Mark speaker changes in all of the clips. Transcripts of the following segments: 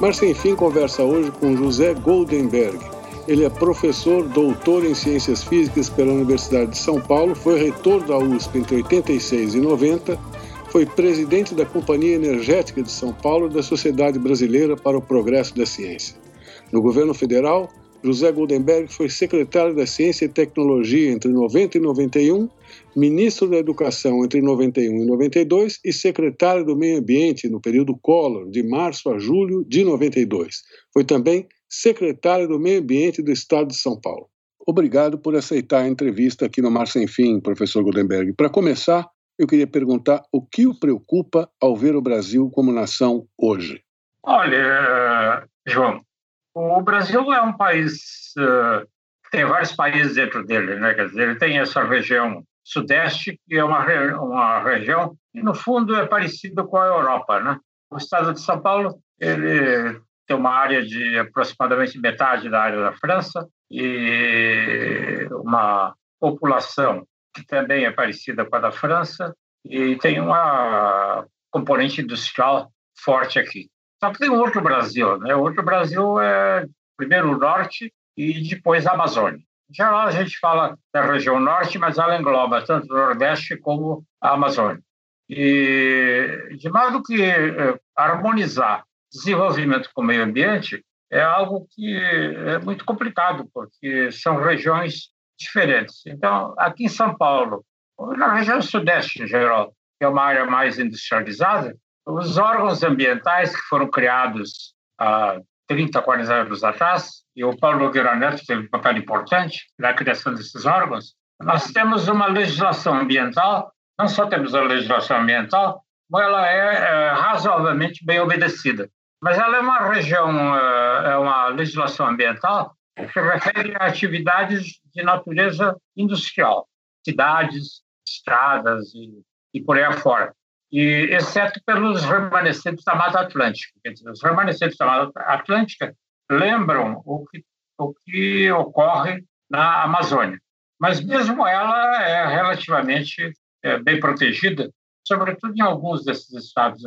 Speaker 1: Mas Sem Fim conversa hoje com José Goldenberg. Ele é professor, doutor em Ciências Físicas pela Universidade de São Paulo, foi reitor da USP entre 86 e 90, foi presidente da Companhia Energética de São Paulo e da Sociedade Brasileira para o Progresso da Ciência. No governo federal, José Goldenberg foi secretário da Ciência e Tecnologia entre 90 e 91, ministro da Educação entre 91 e 92 e secretário do Meio Ambiente no período Collor, de março a julho de 92. Foi também secretário do Meio Ambiente do Estado de São Paulo. Obrigado por aceitar a entrevista aqui no Mar Sem Fim, professor Goldenberg. Para começar, eu queria perguntar o que o preocupa ao ver o Brasil como nação hoje.
Speaker 2: Olha, João, o Brasil é um país uh, tem vários países dentro dele, né? Quer dizer, ele tem essa região sudeste que é uma uma região que no fundo é parecida com a Europa, né? O estado de São Paulo ele tem uma área de aproximadamente metade da área da França e uma população que também é parecida com a da França e tem uma componente industrial forte aqui. Só que tem um outro Brasil, né? O outro Brasil é primeiro o norte e depois a Amazônia. Em geral, a gente fala da região norte, mas ela engloba tanto o Nordeste como a Amazônia. E de modo que eh, harmonizar desenvolvimento com o meio ambiente é algo que é muito complicado, porque são regiões diferentes. Então, aqui em São Paulo, na região sudeste em geral, que é uma área mais industrializada, os órgãos ambientais que foram criados há 30, 40 anos atrás, e o Paulo Nogueira Neto teve um papel importante na criação desses órgãos, nós temos uma legislação ambiental, não só temos a legislação ambiental, como ela é, é razoavelmente bem obedecida. Mas ela é uma região, é, é uma legislação ambiental que refere a atividades de natureza industrial, cidades, estradas e, e por aí afora e exceto pelos remanescentes da Mata Atlântica. Dizer, os remanescentes da Mata Atlântica lembram o que, o que ocorre na Amazônia. Mas mesmo ela é relativamente é, bem protegida, sobretudo em alguns desses estados.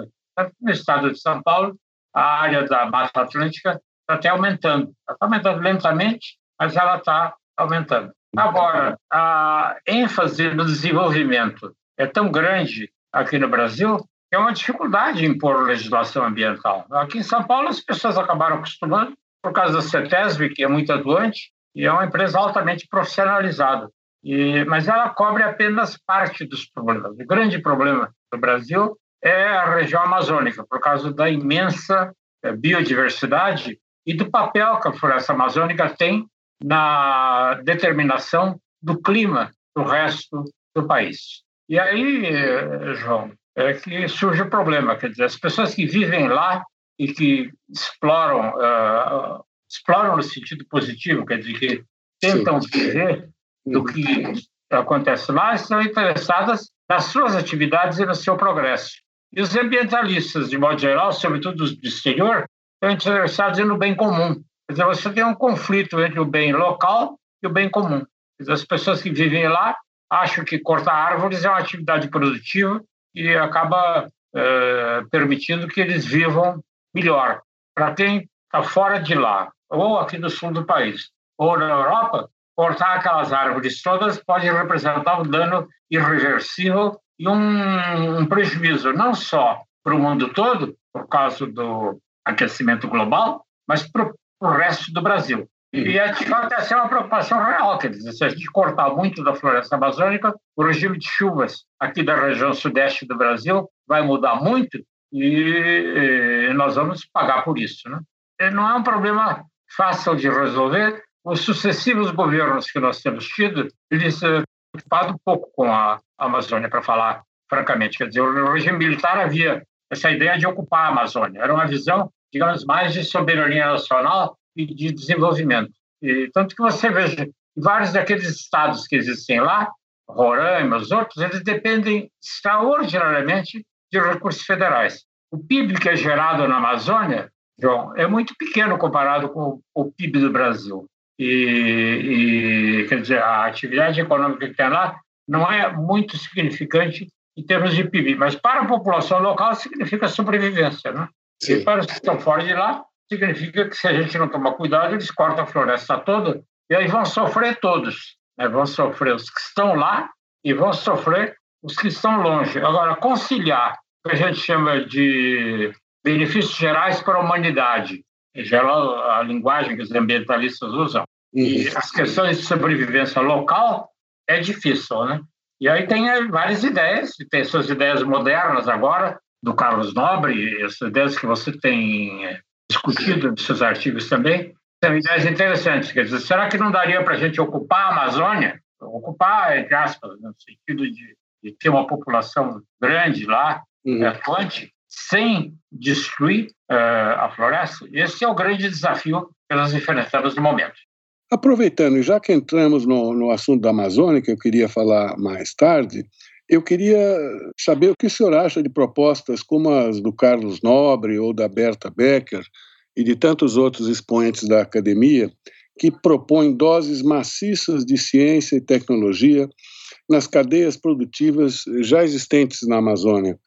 Speaker 2: No estado de São Paulo, a área da Mata Atlântica está até aumentando. Está aumentando lentamente, mas ela está aumentando. Agora, a ênfase no desenvolvimento é tão grande aqui no Brasil, é uma dificuldade impor legislação ambiental. Aqui em São Paulo, as pessoas acabaram acostumando por causa da CETESB, que é muito atuante, e é uma empresa altamente profissionalizada. E, mas ela cobre apenas parte dos problemas. O grande problema do Brasil é a região amazônica, por causa da imensa é, biodiversidade e do papel que a floresta amazônica tem na determinação do clima do resto do país. E aí, João, é que surge o problema, quer dizer, as pessoas que vivem lá e que exploram, uh, exploram no sentido positivo, quer dizer, que tentam Sim. viver do uhum. que acontece lá, estão interessadas nas suas atividades e no seu progresso. E os ambientalistas, de modo geral, sobretudo os do exterior, estão interessados no bem comum. Quer dizer, você tem um conflito entre o bem local e o bem comum. Dizer, as pessoas que vivem lá acho que cortar árvores é uma atividade produtiva e acaba é, permitindo que eles vivam melhor. Para quem está fora de lá, ou aqui no sul do país, ou na Europa, cortar aquelas árvores todas pode representar um dano irreversível e um, um prejuízo não só para o mundo todo, por causa do aquecimento global, mas para o resto do Brasil. E é, fato essa é uma preocupação real, quer dizer, se a gente cortar muito da floresta amazônica, o regime de chuvas aqui da região sudeste do Brasil vai mudar muito e, nós vamos pagar por isso. Né? E não é um problema fácil de resolver. Os sucessivos governos que nós temos tido, eles se preocuparam um pouco com a Amazônia, para falar francamente. Quer dizer, o regime militar havia essa ideia de ocupar a Amazônia. Era uma visão, digamos, mais de soberania nacional e de desenvolvimento. E, tanto que você veja, vários daqueles estados que existem lá, Roraima, os outros, eles dependem extraordinariamente de recursos federais. O PIB que é gerado na Amazônia, João, é muito pequeno comparado com o PIB do Brasil. E, e, quer dizer, a atividade econômica que tem lá não é muito significante em termos de PIB, mas para a população local significa sobrevivência, né? Sim. E para os que estão fora de lá, significa que se a gente não tomar cuidado, eles cortam a floresta toda e aí vão sofrer todos. Né? Vão sofrer os que estão lá e vão sofrer os que estão longe. Agora, conciliar o que a gente chama de benefícios gerais para a humanidade, em geral a linguagem que os ambientalistas usam, e as questões de sobrevivência local é difícil, né? E aí tem eh, várias ideias, tem suas ideias modernas agora, do Carlos Nobre, essas ideias que você tem eh, discutido nos seus artigos também, são ideias interessantes. Quer dizer, será que não daria para a gente ocupar a Amazônia? Ocupar, entre aspas, no sentido de, de ter uma população grande lá, uhum. atuante, sem destruir uh, a floresta? Esse é o grande desafio que nós enfrentamos no momento.
Speaker 1: Aproveitando, já que entramos no, no assunto da Amazônia, que eu queria falar mais tarde, eu queria saber o que o senhor acha de propostas como as do Carlos Nobre ou da Berta Becker e de tantos outros expoentes da academia que propõem doses maciças de ciência e tecnologia nas cadeias produtivas já existentes na Amazônia.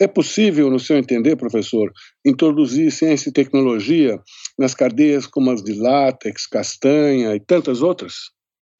Speaker 1: É possível, no seu entender, professor, introduzir ciência e tecnologia nas cadeias como as de látex, castanha e tantas outras?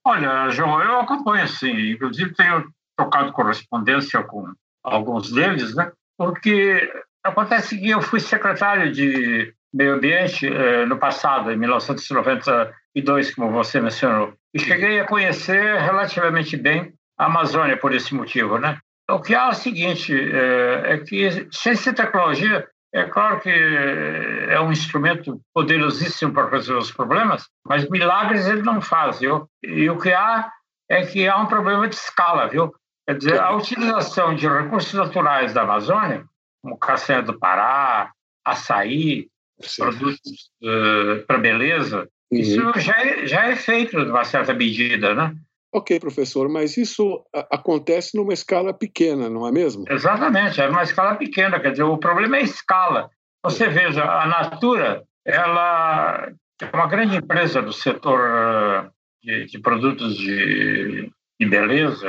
Speaker 2: Olha, João, eu acompanho sim. Inclusive, tenho trocado correspondência com alguns deles, né? Porque acontece que eu fui secretário de Meio Ambiente eh, no passado, em 1992, como você mencionou, e cheguei a conhecer relativamente bem a Amazônia por esse motivo, né? O que há é o seguinte, é, é que ciência e tecnologia, é claro que é um instrumento poderosíssimo para resolver os problemas, mas milagres ele não faz, viu? E o que há é que há um problema de escala, viu? Quer dizer, a utilização de recursos naturais da Amazônia, como castanha do Pará, açaí, Sim. produtos uh, para beleza, uhum. isso já é, já é feito de uma certa medida, né?
Speaker 1: Ok, professor, mas isso acontece numa escala pequena, não é mesmo?
Speaker 2: Exatamente, é numa escala pequena. Quer dizer, o problema é a escala. Você veja, a Natura, ela é uma grande empresa do setor eh, de, de produtos de, de beleza.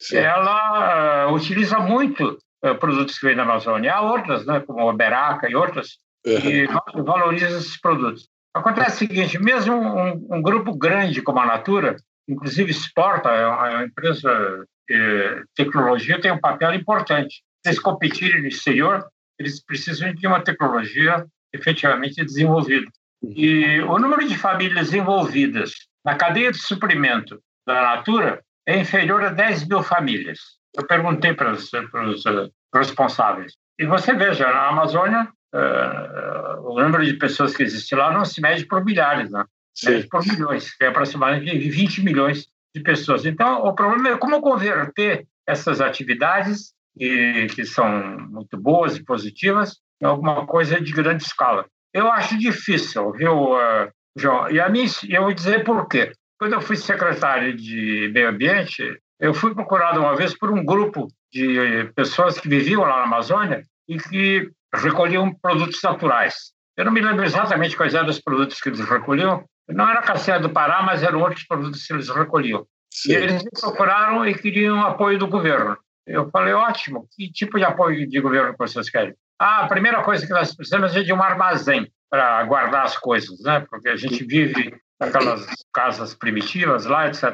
Speaker 2: Sim. Ela uh, utiliza muito uh, produtos que vêm da Amazônia. Há outras, né, como a Beraca e outras, uhum. que valorizam esses produtos. Acontece o seguinte, mesmo um, um grupo grande como a Natura, inclusive exporta, é uma, é empresa de tecnologia, tem um papel importante. Se eles competirem no exterior, eles precisam de uma tecnologia efetivamente desenvolvida. E o número de famílias envolvidas na cadeia de suprimento da Natura é inferior a 10 mil famílias. Eu perguntei para os, para os uh, responsáveis. E você veja, na Amazônia, uh, o número de pessoas que existe lá não se mede por milhares, né? Sim. por milhões, que é aproximadamente 20 milhões de pessoas. Então, o problema é como converter essas atividades, que, que são muito boas e positivas, em alguma coisa de grande escala. Eu acho difícil, viu, uh, João? E a mim, eu vou dizer por quê. Quando eu fui secretário de Meio Ambiente, eu fui procurado uma vez por um grupo de pessoas que viviam lá na Amazônia e que recolhiam produtos naturais. Eu não me lembro exatamente quais eram os produtos que eles recolhiam, não era castanha do Pará, mas eram outros produtos que eles recolhiam. Sim. E eles me procuraram e queriam apoio do governo. Eu falei, ótimo, que tipo de apoio de governo que vocês querem? Ah, a primeira coisa que nós precisamos é de um armazém para guardar as coisas, né? Porque a gente vive naquelas casas primitivas lá, etc.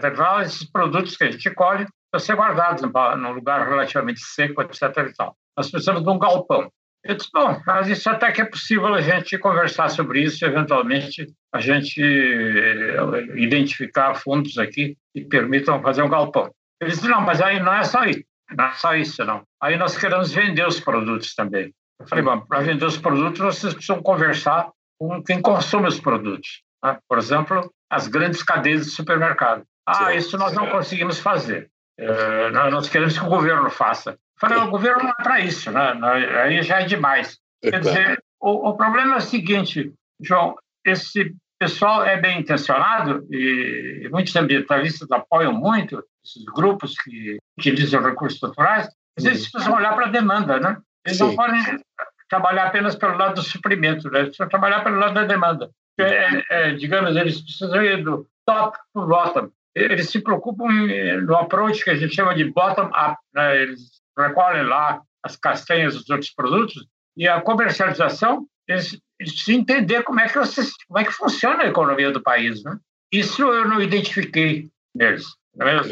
Speaker 2: Esses produtos que a gente colhe precisam ser guardados num lugar relativamente seco, etc. E tal. Nós precisamos de um galpão. Eu disse, bom, mas isso até que é possível a gente conversar sobre isso, eventualmente a gente eh, identificar fundos aqui que permitam fazer um galpão. Eles disse, não, mas aí não é só isso, não é só isso, não. Aí nós queremos vender os produtos também. Eu falei, bom, para vender os produtos, vocês precisam conversar com quem consome os produtos. Né? Por exemplo, as grandes cadeias de supermercado. Ah, isso nós não conseguimos fazer. Uh, nós queremos que o governo faça. Falei, o governo não é para isso, né? aí já é demais. Quer dizer, o, o, problema é o seguinte, João, esse pessoal é bem intencionado e muitos ambientalistas apoiam muito esses grupos que utilizam recursos naturais, mas eles uhum. precisam olhar para a demanda, né? Eles Sim. não podem trabalhar apenas pelo lado do suprimento, né? eles precisam trabalhar pelo lado da demanda. É, é, é digamos, eles precisam ir do top para o bottom. Eles se preocupam no approach que a gente chama de bottom-up. Né? Eles recolhem lá as castanhas dos outros produtos e a comercialização, eles, de entender como é que como é que funciona a economia do país, né? Isso eu não identifiquei neles.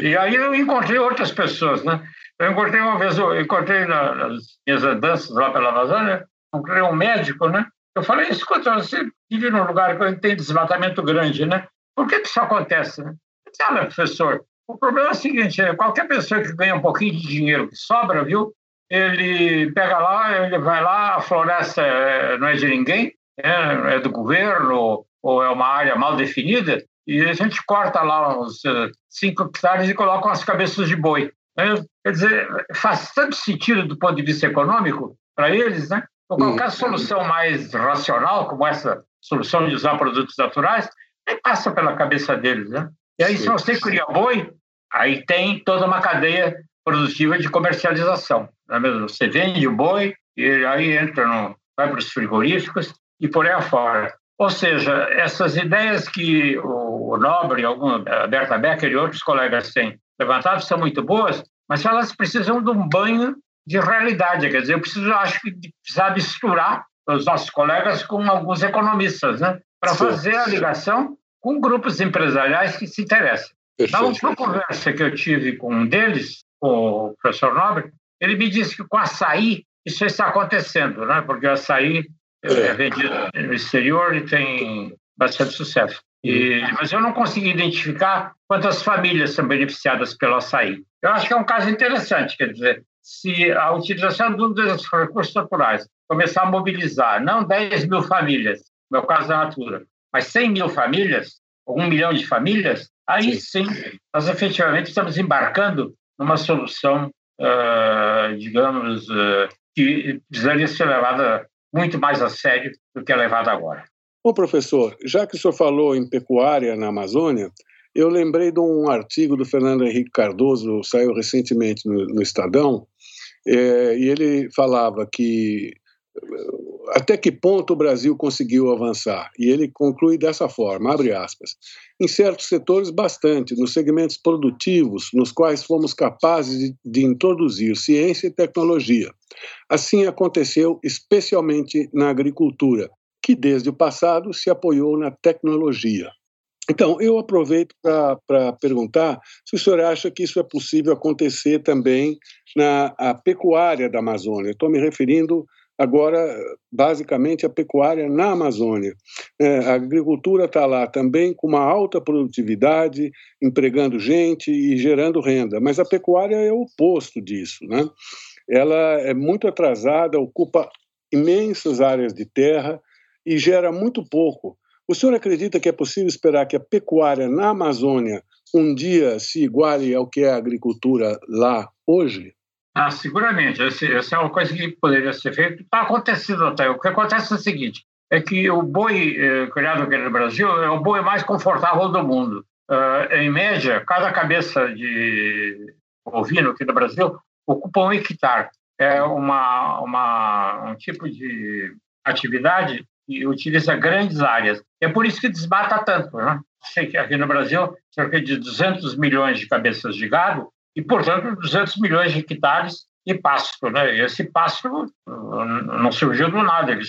Speaker 2: E aí eu encontrei outras pessoas, né? Eu encontrei uma vez, eu encontrei nas minhas andanças lá pela Amazônia, encontrei um médico, né? Eu falei, escuta, você vive num lugar que tem desmatamento grande, né? Por que, que isso acontece, né? Olha, professor, o problema é o seguinte, é, qualquer pessoa que ganha um pouquinho de dinheiro que sobra, viu? Ele pega lá, ele vai lá, a floresta é, não é de ninguém, é, é do governo, ou é uma área mal definida, e a gente corta lá uns 5 hectares e coloca umas cabeças de boi. Né? Quer dizer, faz tanto sentido do ponto de vista econômico para eles, né? Ou qualquer hum. solução mais racional, como essa solução de usar produtos naturais, nem passa pela cabeça deles, né? E aí, se você cria boi, aí tem toda uma cadeia produtiva de comercialização. Não é mesmo? Você vende o boi, e aí entra no, vai para os frigoríficos e por aí afora. Ou seja, essas ideias que o Nobre, algum, a Berta Becker e outros colegas têm levantado são muito boas, mas elas precisam de um banho de realidade. Quer dizer, eu preciso, acho que precisar misturar os nossos colegas com alguns economistas, né? Para fazer a ligação com grupos empresariais que se interessam. Na última conversa que eu tive com um deles, com o professor Nobre, ele me disse que com açaí isso está acontecendo, né? Porque o açaí é, é vendido no exterior e tem bastante sucesso. E, mas eu não consegui identificar quantas famílias são beneficiadas pelo açaí. Eu acho que é um caso interessante, quer dizer, se a utilização dos recursos naturais começar a mobilizar não 10 mil famílias, no meu caso da Natura, mas 100 mil famílias, ou um milhão de famílias, aí sim, sim nós efetivamente estamos embarcando numa solução, uh, digamos, uh, que precisaria ser levada muito mais a sério do que é levada agora.
Speaker 1: Bom, professor, já que o senhor falou em pecuária na Amazônia, eu lembrei de um artigo do Fernando Henrique Cardoso, saiu recentemente no, no Estadão, é, e ele falava que até que ponto o Brasil conseguiu avançar? E ele conclui dessa forma, abre aspas, em certos setores bastante, nos segmentos produtivos, nos quais fomos capazes de, de introduzir ciência e tecnologia. Assim aconteceu especialmente na agricultura, que desde o passado se apoiou na tecnologia. Então, eu aproveito para perguntar se o senhor acha que isso é possível acontecer também na pecuária da Amazônia. Estou me referindo agora, basicamente, à pecuária na Amazônia. É, a agricultura está lá também com uma alta produtividade, empregando gente e gerando renda, mas a pecuária é o oposto disso. Né? Ela é muito atrasada, ocupa imensas áreas de terra e gera muito pouco o senhor acredita que é possível esperar que a pecuária na Amazônia um dia se iguale ao que é a agricultura lá hoje?
Speaker 2: Ah, seguramente. Essa é uma coisa que poderia ser feita. Está acontecendo até. O que acontece é o seguinte: é que o boi eh, criado aqui no Brasil é o boi mais confortável do mundo. Uh, em média, cada cabeça de ovino aqui no Brasil ocupa um hectare. É uma, uma, um tipo de atividade que utiliza grandes áreas. É por isso que desmata tanto. Né? Sei que aqui no Brasil, cerca de 200 milhões de cabeças de gado e, portanto, 200 milhões de hectares de pasto. Né? Esse pasto não surgiu do nada, ele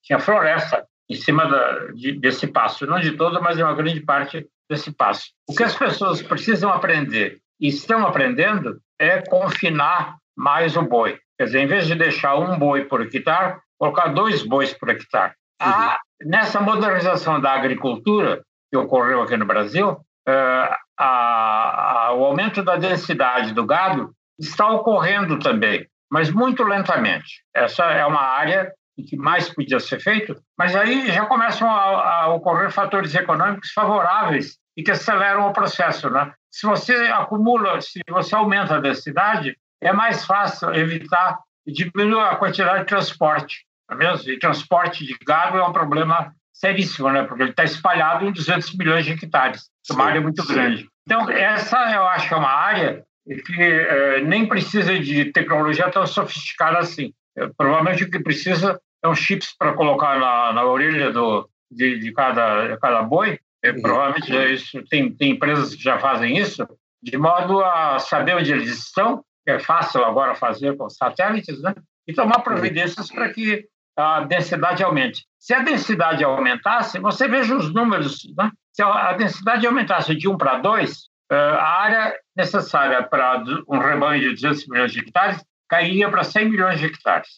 Speaker 2: tinha floresta em cima da, de, desse pasto, não de todo, mas de uma grande parte desse pasto. O que as pessoas precisam aprender e estão aprendendo é confinar mais o boi. Quer dizer, em vez de deixar um boi por hectare, colocar dois bois por hectare. A, nessa modernização da agricultura que ocorreu aqui no Brasil, é, a, a, o aumento da densidade do gado está ocorrendo também, mas muito lentamente. Essa é uma área que mais podia ser feito, mas aí já começam a, a ocorrer fatores econômicos favoráveis e que aceleram o processo. Né? Se você acumula, se você aumenta a densidade, é mais fácil evitar e diminuir a quantidade de transporte. Tá? E transporte de gado é um problema seríssimo, né? porque ele está espalhado em 200 milhões de hectares, é uma área muito grande. Então, essa eu acho que é uma área que é, nem precisa de tecnologia tão sofisticada assim. É, provavelmente o que precisa é um chips para colocar na, na orelha do, de, de, cada, de cada boi. É, uhum. provavelmente é isso, tem, tem empresas que já fazem isso, de modo a saber onde eles estão, que é fácil agora fazer com satélites, né? e tomar uhum. providências para que a densidade aumente. Se a densidade aumentasse, você veja os números, né? se a densidade aumentasse de 1 para 2, eh, a área necessária para um rebanho de 200 milhões de hectares cairia para 100 milhões de hectares.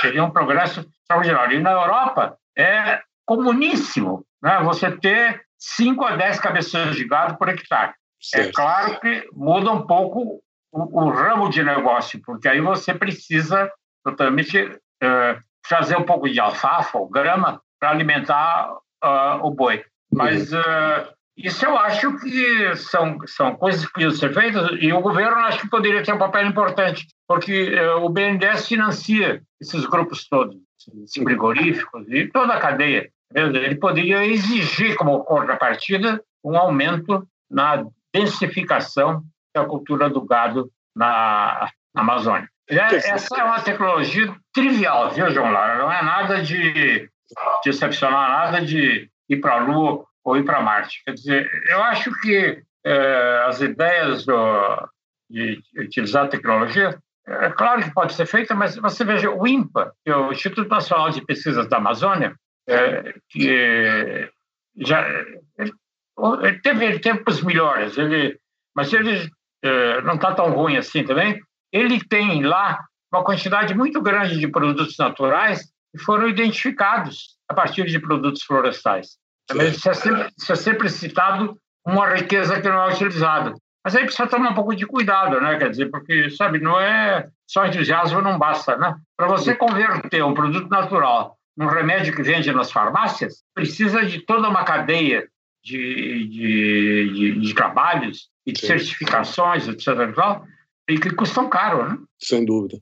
Speaker 2: Seria um progresso extraordinário. E na Europa é comuníssimo né? você ter 5 a 10 cabeças de gado por hectare. É certo. É claro que muda um pouco o, o, ramo de negócio, porque aí você precisa totalmente uh, trazer um pouco de alfafa ou grama para alimentar uh, o boi. Mas uh, isso eu acho que são, são coisas que precisam ser feitas e o governo acho que poderia ter um papel importante, porque o BNDES financia esses grupos todos, esses frigoríficos e toda a cadeia. Ele poderia exigir como contrapartida um aumento na densificação da cultura do gado na, na Amazônia. Essa é uma tecnologia trivial, viu, João Lara? Não é nada de, de excepcional, nada de ir para a Lua ou ir para Marte. Quer dizer, eu acho que é, as ideias do, de utilizar a tecnologia, é claro que pode ser feita, mas você veja o INPA, que é o Instituto Nacional de Pesquisas da Amazônia, é, que já ele teve tempos melhores, ele, mas ele é, não está tão ruim assim também. Ele tem lá uma quantidade muito grande de produtos naturais que foram identificados a partir de produtos florestais. Também isso é, sempre, isso é sempre citado uma riqueza que não é utilizada. Mas aí precisa tomar um pouco de cuidado, né? Quer dizer, porque, sabe, não é só entusiasmo, não basta, né? Para você converter um produto natural num remédio que vende nas farmácias, precisa de toda uma cadeia de, de, de, de trabalhos e de certificações, etc. E que custam caro, né?
Speaker 1: Sem dúvida.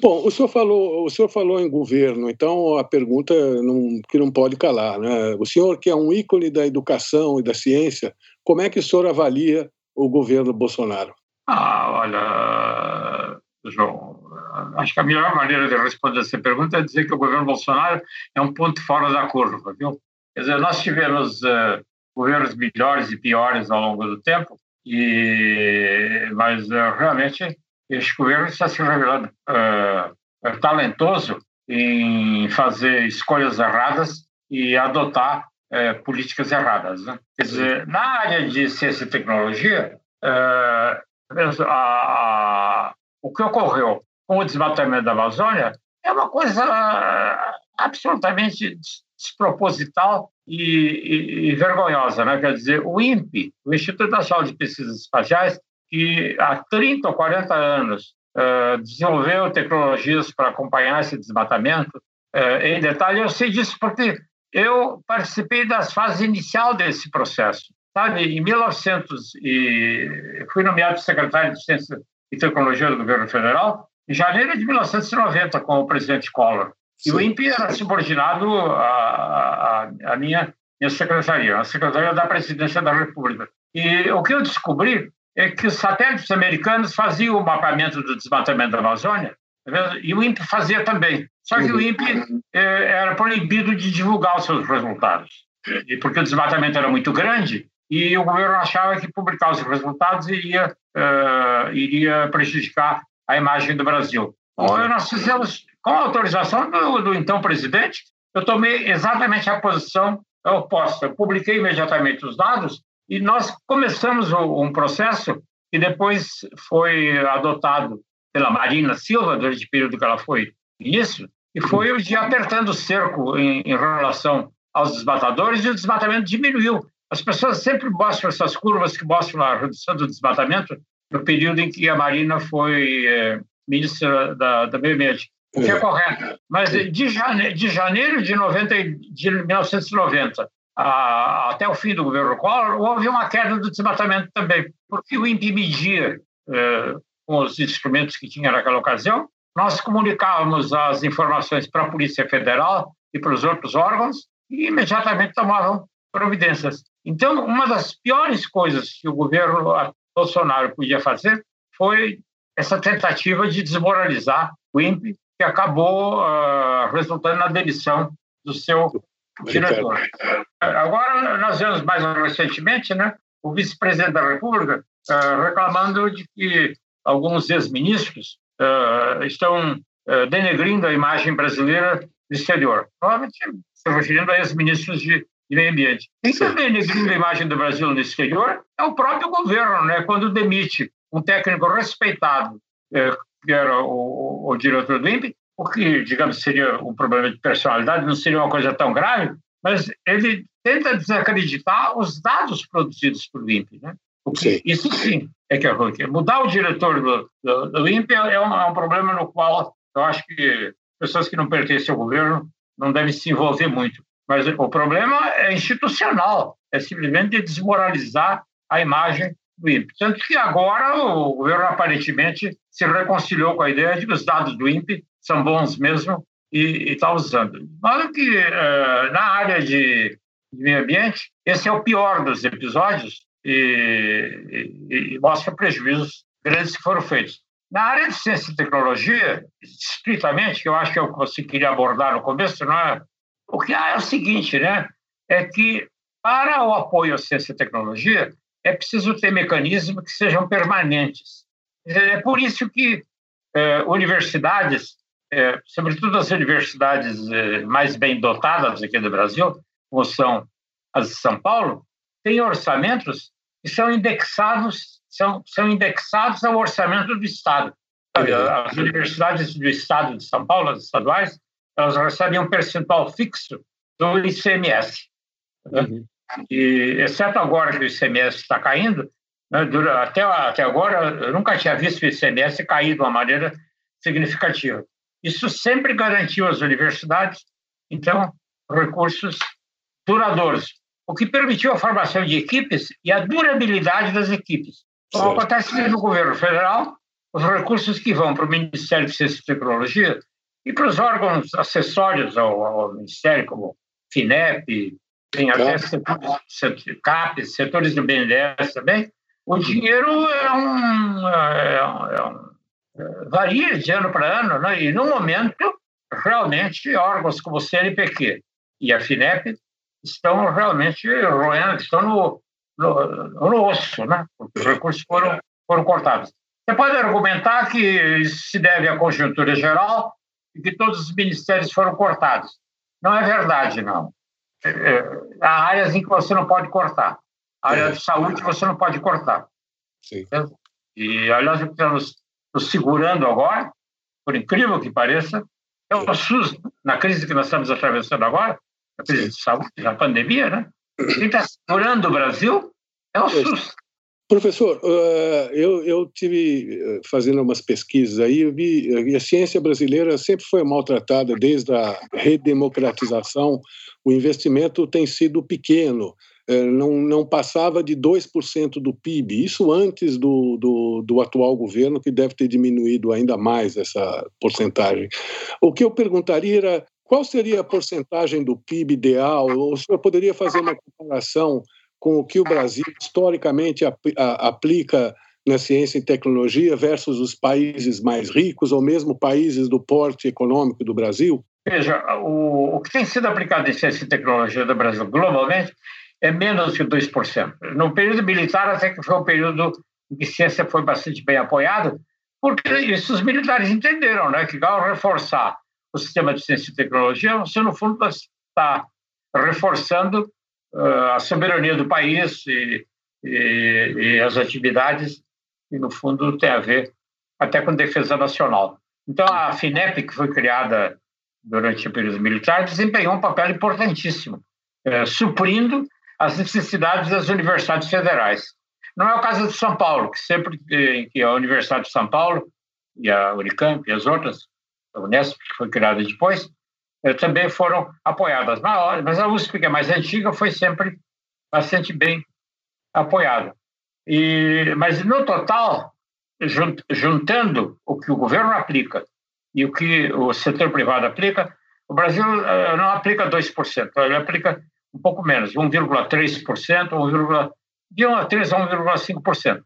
Speaker 1: Bom, o senhor falou, o senhor falou em governo, então a pergunta não, que não pode calar, né? O senhor que é um ícone da educação e da ciência, como é que o senhor avalia o governo Bolsonaro?
Speaker 2: Ah, olha, João, acho que a melhor maneira de responder essa pergunta é dizer que o governo Bolsonaro é um ponto fora da curva, viu? Quer dizer, nós tivemos uh, governos melhores e piores ao longo do tempo, e mas uh, realmente este governo está se revelando uh, talentoso em fazer escolhas erradas e adotar uh, políticas erradas. Né? Quer dizer, na área de ciência e tecnologia, uh, a, a, o que ocorreu com o desmatamento da Amazônia é uma coisa absolutamente desproposital e, e, e, vergonhosa. Né? Quer dizer, o INPE, o Instituto Nacional de Pesquisas Espaciais, que há 30 ou 40 anos uh, desenvolveu tecnologias para acompanhar esse desmatamento. Uh, em detalhe, eu sei disso porque eu participei das fases inicial desse processo. Sabe, em 1900 e fui nomeado secretário de Ciência e Tecnologia do governo federal em janeiro de 1990 com o presidente Collor. Sim. E o INPE era subordinado à, à, minha, minha secretaria, a secretaria da Presidência da República. E o que eu descobri é que os satélites americanos faziam o mapeamento do desmatamento da Amazônia, tá e o INPE fazia também. Só que o INPE eh, era proibido de divulgar os seus resultados, porque o desmatamento era muito grande e o governo achava que publicar os resultados iria, uh, iria prejudicar a imagem do Brasil. Então, nós fizemos, com a autorização do, do então presidente, eu tomei exatamente a posição oposta. Eu publiquei imediatamente os dados e nós começamos um processo que depois foi adotado pela Marina Silva, durante o período que ela foi ministro, e foi o de apertando o cerco em, em relação aos desmatadores e o desmatamento diminuiu. As pessoas sempre mostram essas curvas que mostram a redução do desmatamento no período em que a Marina foi é, ministra da, da Meio Ambiente, o que é, é correto. Mas de janeiro de, janeiro de, 90, de 1990 a, até o fim do governo Collor, houve uma queda do desmatamento também, porque o INPE media eh, com os instrumentos que tinha naquela ocasião, nós comunicávamos as informações para a Polícia Federal e para os outros órgãos e imediatamente tomavam providências. Então, uma das piores coisas que o governo Bolsonaro podia fazer foi essa tentativa de desmoralizar o INPE, que acabou uh, resultando na demissão do seu diretor. Agora, nós vemos mais recentemente né, o vice-presidente da República uh, reclamando de que alguns ex-ministros uh, estão denegrindo a imagem brasileira no exterior. Provavelmente se referindo a ex-ministros de, de meio ambiente. Quem também negrindo a imagem do Brasil no exterior é o próprio governo, né? quando demite um técnico respeitado, é, que era o, o, diretor do INPE, o que, digamos, seria um problema de personalidade, não seria uma coisa tão grave, mas ele tenta desacreditar os dados produzidos por INPE. Né? Sim. Isso sim é que é ruim. Mudar o diretor do, do, do INPE é um, é um problema no qual eu acho que pessoas que não pertencem ao governo não devem se envolver muito. Mas o problema é institucional, é simplesmente desmoralizar a imagem do INPE. Tanto que agora o governo aparentemente se reconciliou com a ideia de que os dados do INPE são bons mesmo e está usando. Olha que uh, na área de, de, meio ambiente, esse é o pior dos episódios e, e, e mostra prejuízos grandes que foram feitos. Na área de ciência e tecnologia, estritamente, que eu acho que é você queria abordar no começo, não é? o que há é o seguinte, né? é que para o apoio à ciência e tecnologia é preciso ter mecanismos que sejam permanentes. É por isso que é, universidades, é, sobretudo as universidades é, mais bem dotadas aqui do Brasil, como são as de São Paulo, têm orçamentos que são indexados são, são indexados ao orçamento do Estado. As universidades do Estado de São Paulo, as estaduais, elas recebem um percentual fixo do ICMS. Né? Uhum. E, exceto agora que o ICMS está caindo, né, até, até agora eu nunca tinha visto o ICMS cair de uma maneira significativa. Isso sempre garantiu às universidades, então, recursos duradouros, o que permitiu a formação de equipes e a durabilidade das equipes. Então, acontece que no governo federal, os recursos que vão para o Ministério de Ciência e Tecnologia e para os órgãos acessórios ao, ao Ministério, como FINEP, tem até setores, CAPES, setores do BNDES também, o dinheiro é um, é, é um é, varia de ano para ano, né? e no momento, realmente, órgãos como o CNPq e a FINEP estão realmente roendo, estão no, no, no osso, né? porque os recursos foram, foram cortados. Você pode argumentar que isso se deve à conjuntura geral e que todos os ministérios foram cortados. Não é verdade, não. É, é, há áreas em que você não pode cortar. A área é. de saúde você não pode cortar. Sim. E, aliás, estamos nos segurando agora, por incrível que pareça, é o SUS, na crise que nós estamos atravessando agora, a crise Sim. de saúde, a pandemia, né? Quem está segurando o Brasil é o SUS.
Speaker 1: Professor, uh, eu, eu tive uh, fazendo umas pesquisas aí, eu vi a ciência brasileira sempre foi maltratada desde a redemocratização, o investimento tem sido pequeno, uh, não, não passava de 2% do PIB, isso antes do, do, do, atual governo, que deve ter diminuído ainda mais essa porcentagem. O que eu perguntaria era qual seria a porcentagem do PIB ideal? O senhor poderia fazer uma comparação com o que o Brasil historicamente aplica na ciência e tecnologia versus os países mais ricos ou mesmo países do porte econômico do Brasil?
Speaker 2: Veja, o, o que tem sido aplicado em ciência e tecnologia do Brasil globalmente é menos que 2%. No período militar, até que foi um período em que a ciência foi bastante bem apoiada, porque isso os militares entenderam, né, que ao reforçar o sistema de ciência e tecnologia, você, no fundo, está reforçando a soberania do país e, e, e, as atividades que, no fundo, tem a ver até com defesa nacional. Então, a FINEP, que foi criada durante o período militar, desempenhou um papel importantíssimo, uh, suprindo as necessidades das universidades federais. Não é o caso de São Paulo, que sempre que a Universidade de São Paulo e a Unicamp e as outras a Unesp, que foi criada depois, eh, também foram apoiadas. Mas a USP, que é mais antiga, foi sempre bastante bem apoiada. E, mas, no total, juntando o que o governo aplica e o que o setor privado aplica, o Brasil eh, não aplica 2%, ele aplica um pouco menos, 1,3%, 1, de 1,3% a 1,5%.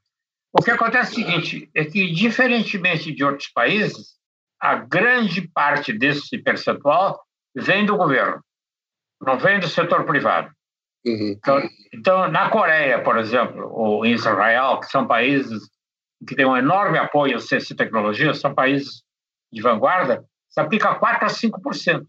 Speaker 2: O que acontece é o seguinte, é que, diferentemente de outros países, a grande parte desse percentual vem do governo, não vem do setor privado. Uhum. Então, então, na Coreia, por exemplo, ou em Israel, que são países que têm um enorme apoio à ciência e tecnologia, são países de vanguarda, se aplica 4 a 5%.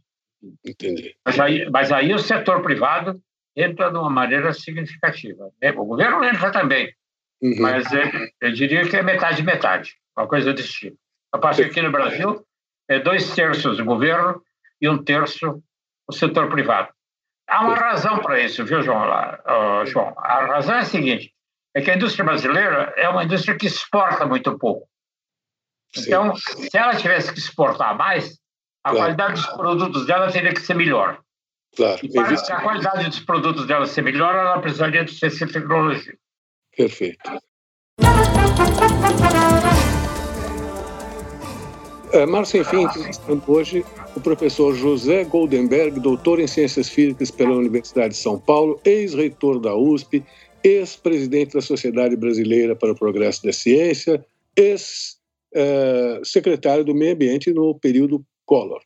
Speaker 1: Entendi.
Speaker 2: Mas aí, mas aí o setor privado entra de uma maneira significativa. É, o governo entra também, uhum. mas eu, eu, diria que é metade metade, uma coisa desse tipo. A partir aqui no Brasil é dois terços o governo e um terço o setor privado. Há uma razão para isso, viu, João? João? A razão é a seguinte: é que a indústria brasileira é uma indústria que exporta muito pouco. Então, Sim. se ela tivesse que exportar mais, a claro. qualidade dos produtos dela teria que ser melhor.
Speaker 1: Claro.
Speaker 2: E para a qualidade dos produtos dela ser melhor, ela precisaria de ciência e tecnologia.
Speaker 1: Perfeito. É, Márcio, enfim, hoje o professor José Goldenberg, doutor em Ciências Físicas pela Universidade de São Paulo, ex-reitor da USP, ex-presidente da Sociedade Brasileira para o Progresso da Ciência, ex-secretário do Meio Ambiente no período Collor.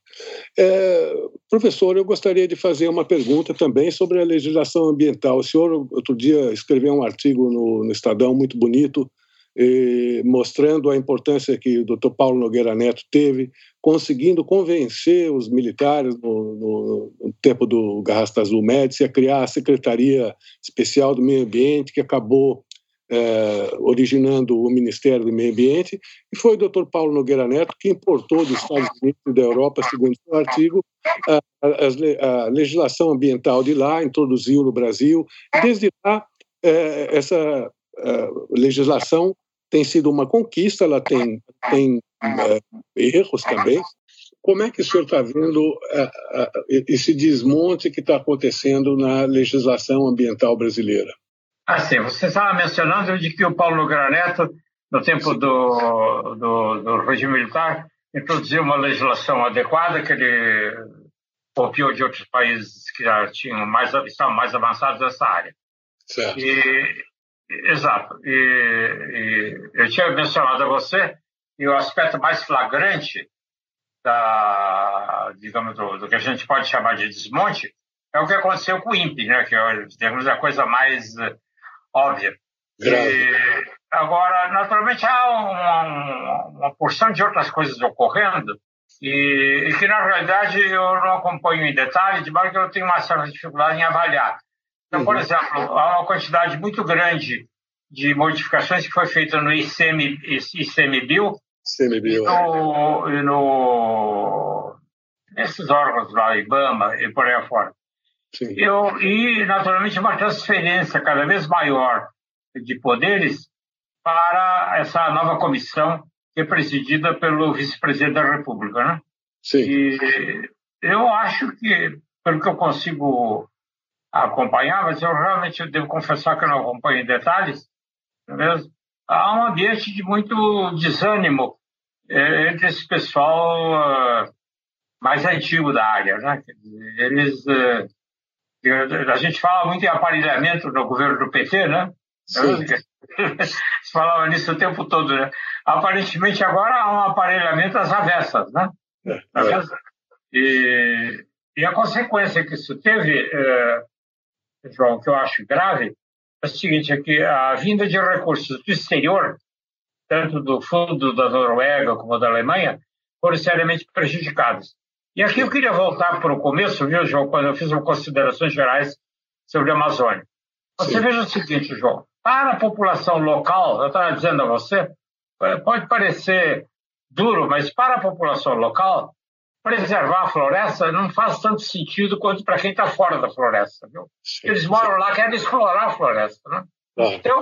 Speaker 1: É, professor, eu gostaria de fazer uma pergunta também sobre a legislação ambiental. O senhor, outro dia, escreveu um artigo no, no Estadão muito bonito, mostrando a importância que o Dr. Paulo Nogueira Neto teve, conseguindo convencer os militares no, no, no tempo do Garrasta Azul Médici a criar a Secretaria Especial do Meio Ambiente, que acabou é, originando o Ministério do Meio Ambiente, e foi o Dr. Paulo Nogueira Neto que importou dos Estados Unidos e da Europa, segundo o artigo, a, a, a, legislação ambiental de lá, introduziu no Brasil. Desde lá, é, essa é, legislação tem sido uma conquista, ela tem, tem é, erros também. Como é que o senhor está vendo é, esse desmonte que está acontecendo na legislação ambiental brasileira?
Speaker 2: Assim, você estava mencionando de que o Paulo Graneto, no tempo do, do, do regime militar, introduziu uma legislação adequada que ele copiou de outros países que já tinham mais, estavam mais avançados nessa área.
Speaker 1: Certo.
Speaker 2: E, exato. E, e, eu tinha mencionado a você e o aspecto mais flagrante da, digamos, do, do, que a gente pode chamar de desmonte é o que aconteceu com o INPE, né? que é, digamos, a coisa mais óbvia. E, agora, naturalmente, há uma, uma, porção de outras coisas ocorrendo e, e, que, na realidade, eu não acompanho em detalhe, de modo que eu tenho uma certa dificuldade em avaliar. Então, uhum. por exemplo, há uma quantidade muito grande de modificações que foi feita no ICM, ICMBio,
Speaker 1: ICMBio
Speaker 2: e, no, e no, nesses órgãos lá, IBAMA e por aí afora. Eu, e, naturalmente, uma transferência cada vez maior de poderes para essa nova comissão que é presidida pelo vice-presidente da República. Né?
Speaker 1: Sim.
Speaker 2: E eu acho que, pelo que eu consigo acompanhar, mas eu realmente devo confessar que eu não acompanho em detalhes, mesmo, há um ambiente de muito desânimo é, entre esse pessoal uh, mais antigo da área. Né? Eles uh, a gente fala muito em aparelhamento no governo do PT, né? Falava nisso o tempo todo, né? Aparentemente agora há um aparelhamento às avessas, né? É, é. E, e, a consequência que isso teve, é, João, que eu acho grave, é o seguinte, é que a vinda de recursos do exterior, tanto do fundo da Noruega como da Alemanha, foram seriamente prejudicados. E aqui eu queria voltar para o começo, viu, João, quando eu fiz as considerações gerais sobre a Amazônia. Você Sim. veja o seguinte, João, para a população local, eu estava dizendo a você, pode parecer duro, mas para a população local, preservar a floresta não faz tanto sentido quanto para quem está fora da floresta. Viu? Eles moram lá, querem explorar a floresta. Né? então,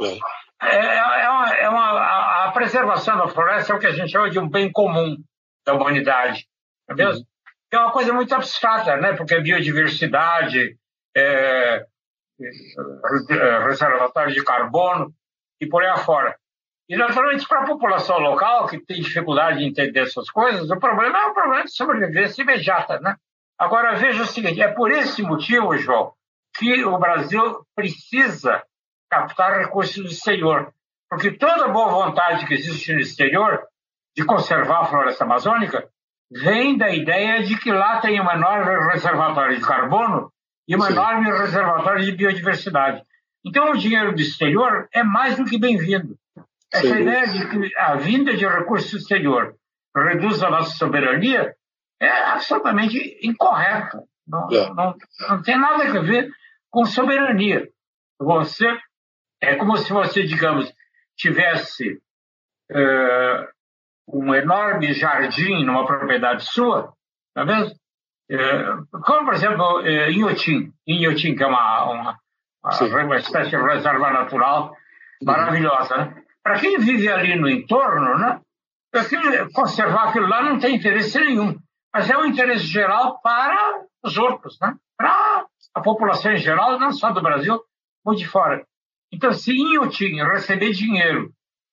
Speaker 2: É, é, uma, é uma, a, preservação da floresta é o que a gente chama de um bem comum da humanidade. É mesmo? é uma coisa muito abstrata, né? porque biodiversidade, é, é, reservatório de carbono e por aí afora. E, naturalmente, para a população local, que tem dificuldade de entender essas coisas, o problema é um problema de sobrevivência imediata. Né? Agora, veja o seguinte: é por esse motivo, João, que o Brasil precisa captar recursos do exterior. Porque toda boa vontade que existe no exterior de conservar a floresta amazônica vem da ideia de que lá tem um enorme reservatório de carbono e um Sim. enorme reservatório de biodiversidade. Então, o dinheiro do exterior é mais do que bem-vindo. Essa Sim. ideia de que a vinda de recursos do exterior reduz a nossa soberania é absolutamente incorreto. Não, é. não, não tem nada a ver com soberania. Você é como se você, digamos, tivesse uh, um enorme jardim numa propriedade sua, tá vendo? Uh, como, por exemplo, uh, Inhotim, Inhotim, que é uma, uma, uma espécie de reserva natural maravilhosa, né? Para quem vive ali no entorno, né? Conservar aquilo lá não tem interesse nenhum, mas é um interesse geral para os outros, né? Para a população em geral, não só do Brasil, como de fora. Então, se Inhotim receber dinheiro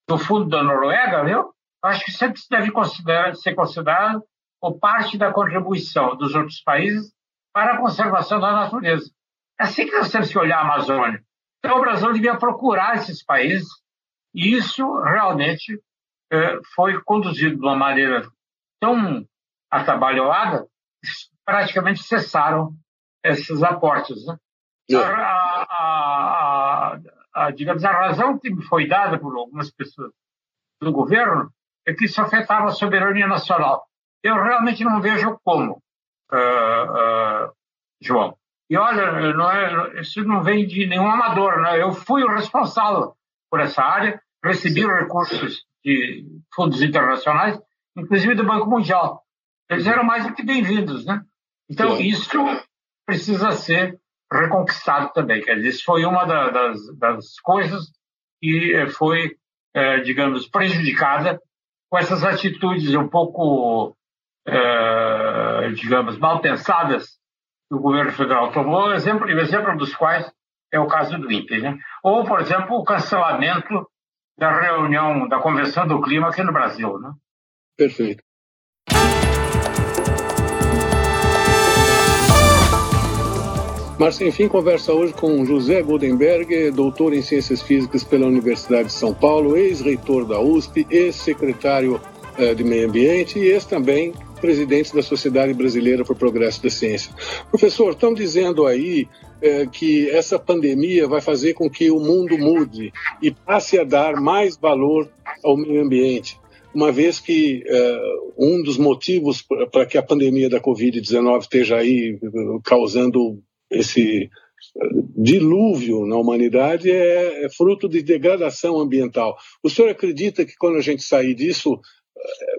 Speaker 2: do fundo da Noruega, viu? acho que sempre deve considerar, ser considerado como parte da contribuição dos outros países para a conservação da natureza. É assim que nós temos que olhar a Amazônia. Então, o Brasil devia procurar esses países, e isso realmente é, foi conduzido de uma maneira tão atabalhoada que praticamente cessaram esses aportes. Né? É. A, a, a, a, digamos, a razão que me foi dada por algumas pessoas do governo é que isso afetava a soberania nacional. Eu realmente não vejo como, uh, uh, João. E olha, não é, isso não vem de nenhum amador, né? Eu fui o responsável por essa área, recebi recursos de fundos internacionais, inclusive do Banco Mundial. Eles eram mais do que bem-vindos, né? Então, isso precisa ser reconquistado também. Quer dizer, isso foi uma da, das, das, coisas que eh, foi, é, digamos, prejudicada com essas atitudes um pouco, é, digamos, mal pensadas que o governo federal tomou, exemplo, exemplo dos quais é o caso do INPE. Né? Ou, por exemplo, o cancelamento da reunião da Convenção do Clima aqui no Brasil. Né?
Speaker 1: Perfeito. Márcio, enfim, conversa hoje com José Goldenberg, doutor em Ciências Físicas pela Universidade de São Paulo, ex-reitor da USP, ex-secretário eh, de Meio Ambiente e ex também presidente da Sociedade Brasileira para o Progresso da Ciência. Professor, estão dizendo aí eh, que essa pandemia vai fazer com que o mundo mude e passe a dar mais valor ao meio ambiente uma vez que uh, um dos motivos para que a pandemia da Covid-19 esteja aí causando esse eh, dilúvio na humanidade é, é, fruto de degradação ambiental. O senhor acredita que quando a gente sair disso eh,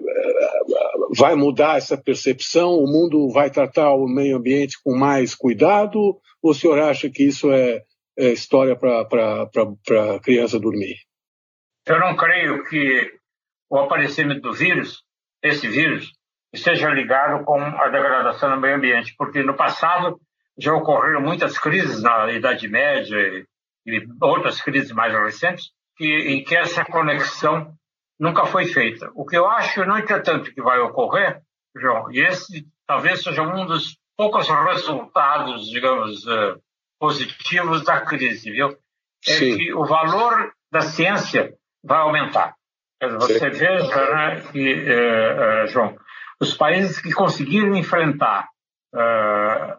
Speaker 1: vai mudar essa percepção? O mundo vai tratar o meio ambiente com mais cuidado? Ou o senhor acha que isso é, é história para a criança dormir?
Speaker 2: Eu não creio que o aparecimento do vírus, esse vírus, esteja ligado com a degradação do meio ambiente, porque no passado já ocorreram muitas crises na Idade Média e outras crises mais recentes que, em que essa conexão nunca foi feita. O que eu acho, no entretanto, que vai ocorrer, João, e esse talvez seja um dos poucos resultados, digamos, uh, positivos da crise, viu? É Sim. que o valor da ciência vai aumentar. Você veja né, que, uh, uh, João, os países que conseguiram enfrentar a,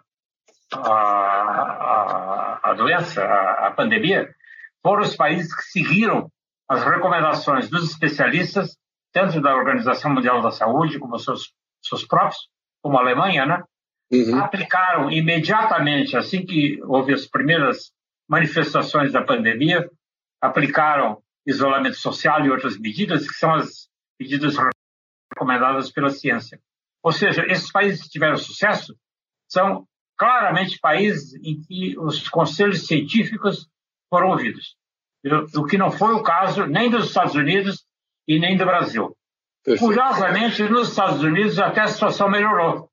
Speaker 2: a, a doença, a, a pandemia, foram os países que seguiram as recomendações dos especialistas, tanto da Organização Mundial da Saúde, como seus, seus próprios, como a Alemanha, né? Uhum. aplicaram imediatamente, assim que houve as primeiras manifestações da pandemia, aplicaram isolamento social e outras medidas, que são as medidas recomendadas pela ciência. Ou seja, esses países que tiveram sucesso são claramente países em que os conselhos científicos foram ouvidos, o que não foi o caso nem dos Estados Unidos e nem do Brasil. Curiosamente, nos Estados Unidos até a situação melhorou,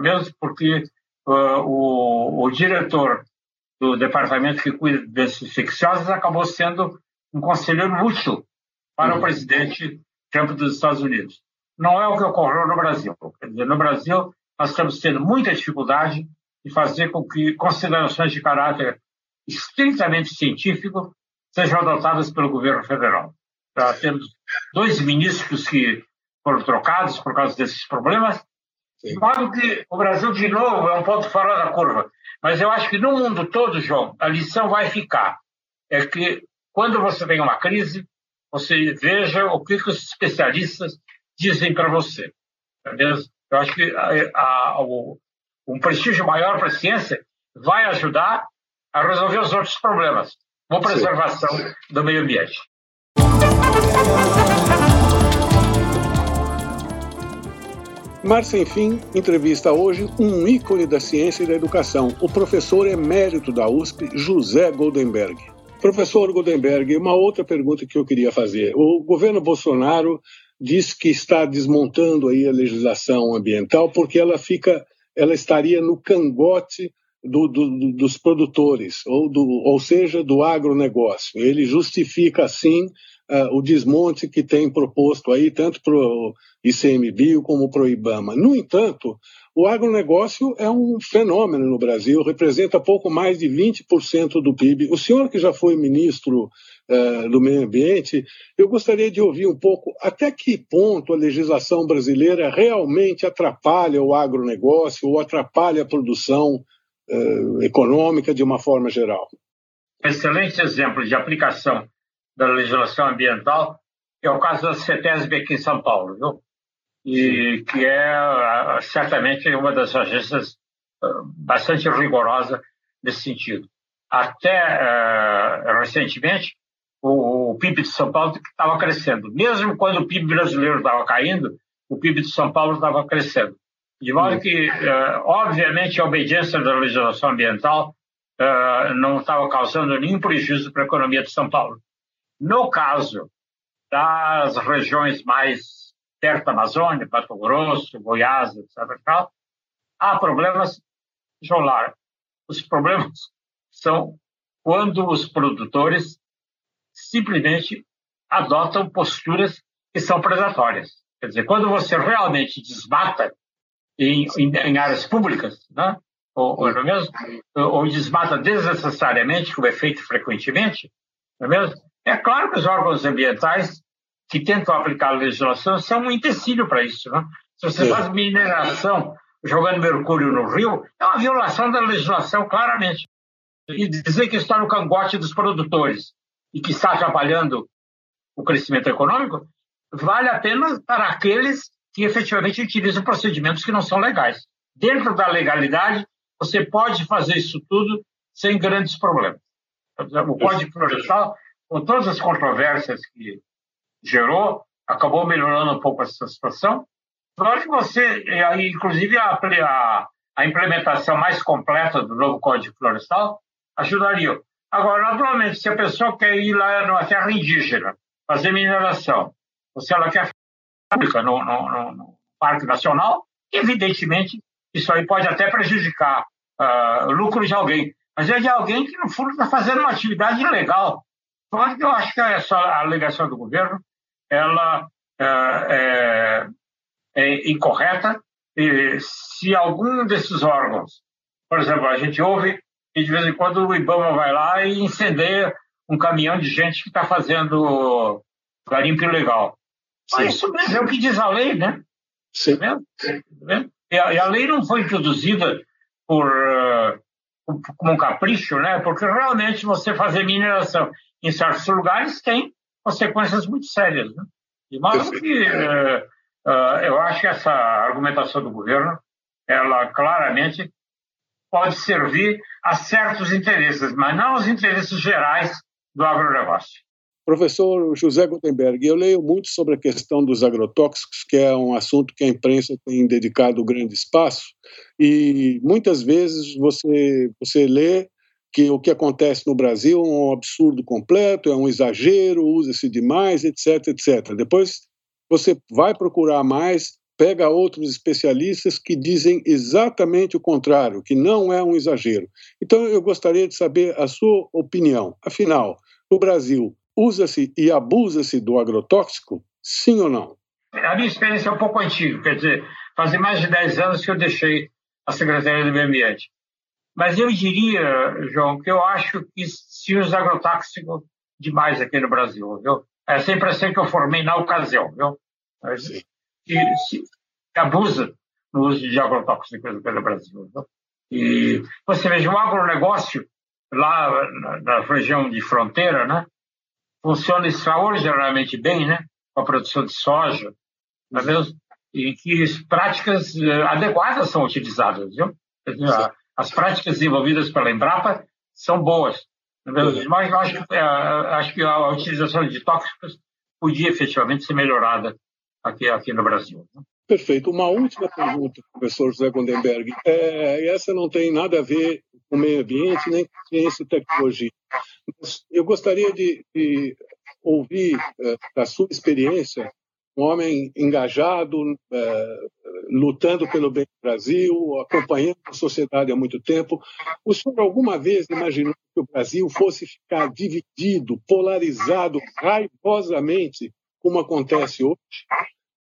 Speaker 2: mesmo porque uh, o, o, diretor do departamento que cuida desses infecciosas acabou sendo um conselheiro útil para uhum. o presidente Trump dos Estados Unidos. Não é o que ocorreu no Brasil. Quer dizer, no Brasil, nós estamos tendo muita dificuldade e fazer com que considerações de caráter estritamente científico sejam adotadas pelo governo federal. Já temos dois ministros que foram trocados por causa desses problemas, de modo que o Brasil, de novo, é um ponto fora da curva. Mas eu acho que no mundo todo, João, a lição vai ficar. É que quando você tem uma crise, você veja o que, os especialistas dizem para você. Entendeu? Eu acho que a, a, o, um prestígio maior para a ciência vai ajudar a resolver os outros problemas, como preservação Sim. do meio ambiente.
Speaker 1: Márcia, enfim, entrevista hoje um ícone da ciência e da educação, o professor emérito da USP, José Goldenberg. Professor Goldenberg, uma outra pergunta que eu queria fazer. O governo Bolsonaro diz que está desmontando aí a legislação ambiental porque ela fica, ela estaria no cangote do, do, dos produtores, ou, do, ou seja, do agronegócio. Ele justifica, assim, uh, o desmonte que tem proposto aí, tanto para o ICMBio como para o IBAMA. No entanto, o agronegócio é um fenômeno no Brasil, representa pouco mais de 20% do PIB. O senhor, que já foi ministro uh, do Meio Ambiente, eu gostaria de ouvir um pouco até que ponto a legislação brasileira realmente atrapalha o agronegócio ou atrapalha a produção uh, econômica de uma forma geral.
Speaker 2: Excelente exemplo de aplicação da legislação ambiental é o caso da CETESB aqui em São Paulo, viu? E que é certamente uma das agências bastante rigorosa nesse sentido. Até uh, recentemente, o, o, PIB de São Paulo estava crescendo. Mesmo quando o PIB brasileiro estava caindo, o PIB de São Paulo estava crescendo. De modo que, uh, obviamente, a obediência da legislação ambiental uh, não estava causando nenhum prejuízo para a economia de São Paulo. No caso das regiões mais perto da Amazônia, Mato Grosso, Goiás, etc., há problemas. Jolar, os problemas são quando os produtores simplesmente adotam posturas que são predatórias. Quer dizer, quando você realmente desmata em, em, em áreas públicas, né? ou, ou, é mesmo? ou desmata desnecessariamente, como é feito frequentemente, não é mesmo? É claro que os órgãos ambientais que tentam aplicar a legislação são um empecilho para isso. Né? Se você faz mineração jogando mercúrio no rio, é uma violação da legislação, claramente. E dizer que está no cangote dos produtores e que está atrapalhando o crescimento econômico, vale a pena para aqueles que efetivamente utilizam procedimentos que não são legais. Dentro da legalidade, você pode fazer isso tudo sem grandes problemas. O Código Florestal, com todas as controvérsias que gerou, acabou melhorando um pouco essa situação. Claro que você, inclusive a, a, a implementação mais completa do novo Código Florestal ajudaria. Agora, naturalmente, se a pessoa quer ir lá numa terra indígena, fazer mineração, ou se ela quer pública no, no, no, Parque Nacional, evidentemente isso aí pode até prejudicar uh, o lucro de alguém, mas é de alguém que, no fundo, está fazendo uma atividade ilegal. Então, eu acho que essa alegação do governo ela uh, é, é, incorreta. E se algum desses órgãos, por exemplo, a gente ouve que de vez em quando o IBAMA vai lá e incendeia um caminhão de gente que está fazendo garimpo ilegal. Mas isso mesmo é o que diz a lei, né?
Speaker 1: Sim.
Speaker 2: Tá tá e, a, e, a, lei não foi introduzida por uh, como um capricho, né? Porque realmente você fazer mineração em certos lugares tem consequências muito sérias, né? De modo que uh, uh, eu acho que essa argumentação do governo, ela claramente pode servir a certos interesses, mas não aos interesses gerais do agronegócio.
Speaker 1: Professor José Gutenberg, eu leio muito sobre a questão dos agrotóxicos, que é um assunto que a imprensa tem dedicado grande espaço, e muitas vezes você, você lê que o que acontece no Brasil é um absurdo completo, é um exagero, usa-se demais, etc, etc. Depois você vai procurar mais, pega outros especialistas que dizem exatamente o contrário, que não é um exagero. Então eu gostaria de saber a sua opinião. Afinal, no Brasil, usa-se e abusa-se do agrotóxico? Sim ou não?
Speaker 2: A minha experiência é um pouco antiga, quer dizer, fazem mais de 10 anos que eu deixei a Secretaria do Meio Ambiente. Mas eu diria, João, que eu acho que se usa agrotóxico demais aqui no Brasil, viu? É essa impressão que eu formei na ocasião, viu? E se abusa no uso de agrotóxico aqui no Brasil. Viu? E você veja, o agronegócio lá na, na região de fronteira, né? Funciona extraordinariamente bem, né? Com a produção de soja, é mesmo? em que práticas adequadas são utilizadas. Viu? As práticas desenvolvidas pela Embrapa são boas. Mas eu acho, acho que a utilização de tóxicos podia efetivamente ser melhorada aqui, aqui no Brasil.
Speaker 1: Perfeito. Uma última pergunta, professor José Gondenberg. É, essa não tem nada a ver com meio ambiente nem com ciência e tecnologia. Mas eu gostaria de, de ouvir é, da sua experiência um homem engajado, é, lutando pelo bem do Brasil, acompanhando a sociedade há muito tempo. O senhor alguma vez imaginou que o Brasil fosse ficar dividido, polarizado raivosamente, como acontece hoje?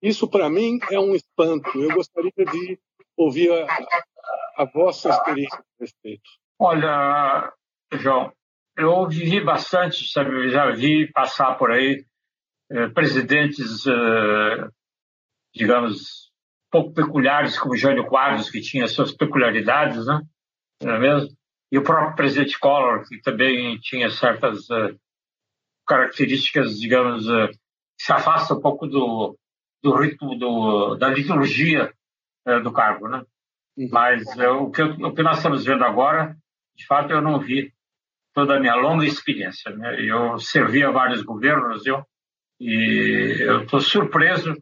Speaker 1: Isso, para mim, é um espanto. Eu gostaria de ouvir a, a vossa experiência a respeito.
Speaker 2: Olha, João, eu vivi bastante, sabe? Já vi passar por aí eh, presidentes, eh, digamos, pouco peculiares, como Jânio Quadros, que tinha suas peculiaridades, né? Não é mesmo? E o próprio presidente Collor, que também tinha certas eh, características, digamos, eh, que se afastam um pouco do, do ritmo do, da liturgia é, do cargo, né? Uhum. Mas é, o, que, o que nós estamos vendo agora, de fato, eu não vi toda a minha longa experiência. Né? Eu servi a vários governos, eu, e eu estou surpreso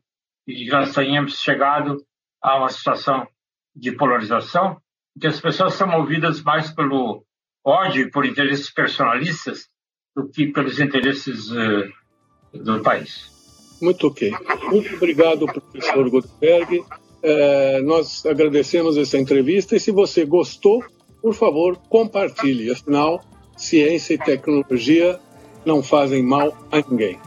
Speaker 2: de que nós tenhamos chegado a uma situação de polarização, em que as pessoas são movidas mais pelo ódio e por interesses personalistas do que pelos interesses uh, do país.
Speaker 1: Muito ok. Muito obrigado, professor Goldberg. É, nós agradecemos essa entrevista e se você gostou, por favor, compartilhe. Afinal, ciência e tecnologia não fazem mal a ninguém.